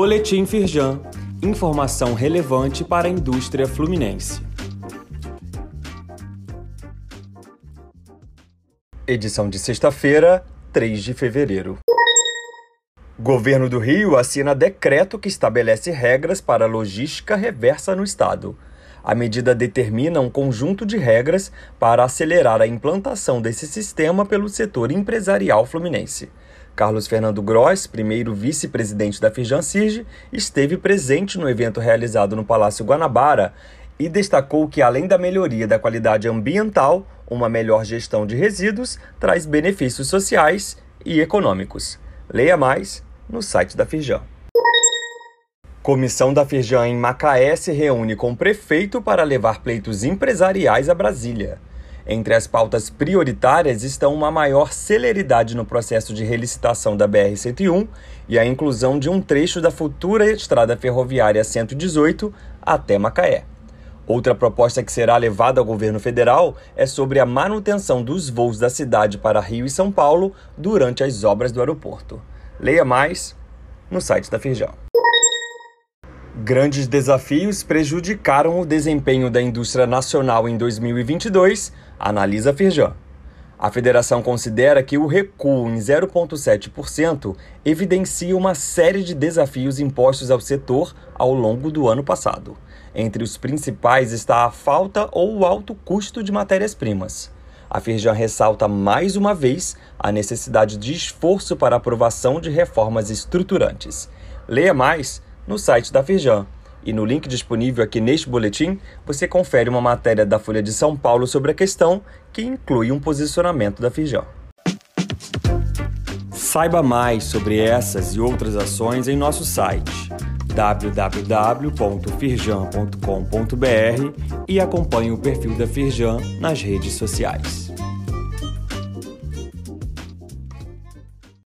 Boletim Firjan. Informação relevante para a indústria fluminense. Edição de sexta-feira, 3 de fevereiro. Governo do Rio assina decreto que estabelece regras para logística reversa no estado. A medida determina um conjunto de regras para acelerar a implantação desse sistema pelo setor empresarial fluminense. Carlos Fernando Gross, primeiro vice-presidente da Firjan-Cirge, esteve presente no evento realizado no Palácio Guanabara e destacou que, além da melhoria da qualidade ambiental, uma melhor gestão de resíduos traz benefícios sociais e econômicos. Leia mais no site da Firjan. Comissão da Firjan em Macaé se reúne com o prefeito para levar pleitos empresariais a Brasília. Entre as pautas prioritárias estão uma maior celeridade no processo de relicitação da BR-101 e a inclusão de um trecho da futura estrada ferroviária 118 até Macaé. Outra proposta que será levada ao governo federal é sobre a manutenção dos voos da cidade para Rio e São Paulo durante as obras do aeroporto. Leia mais no site da Firjão. Grandes desafios prejudicaram o desempenho da indústria nacional em 2022 analisa a Firjan. A federação considera que o recuo em 0,7% evidencia uma série de desafios impostos ao setor ao longo do ano passado. Entre os principais está a falta ou o alto custo de matérias-primas. A Firjan ressalta mais uma vez a necessidade de esforço para aprovação de reformas estruturantes. Leia mais no site da Firjan e no link disponível aqui neste boletim, você confere uma matéria da Folha de São Paulo sobre a questão, que inclui um posicionamento da Firjan. Saiba mais sobre essas e outras ações em nosso site www.firjan.com.br e acompanhe o perfil da Firjan nas redes sociais.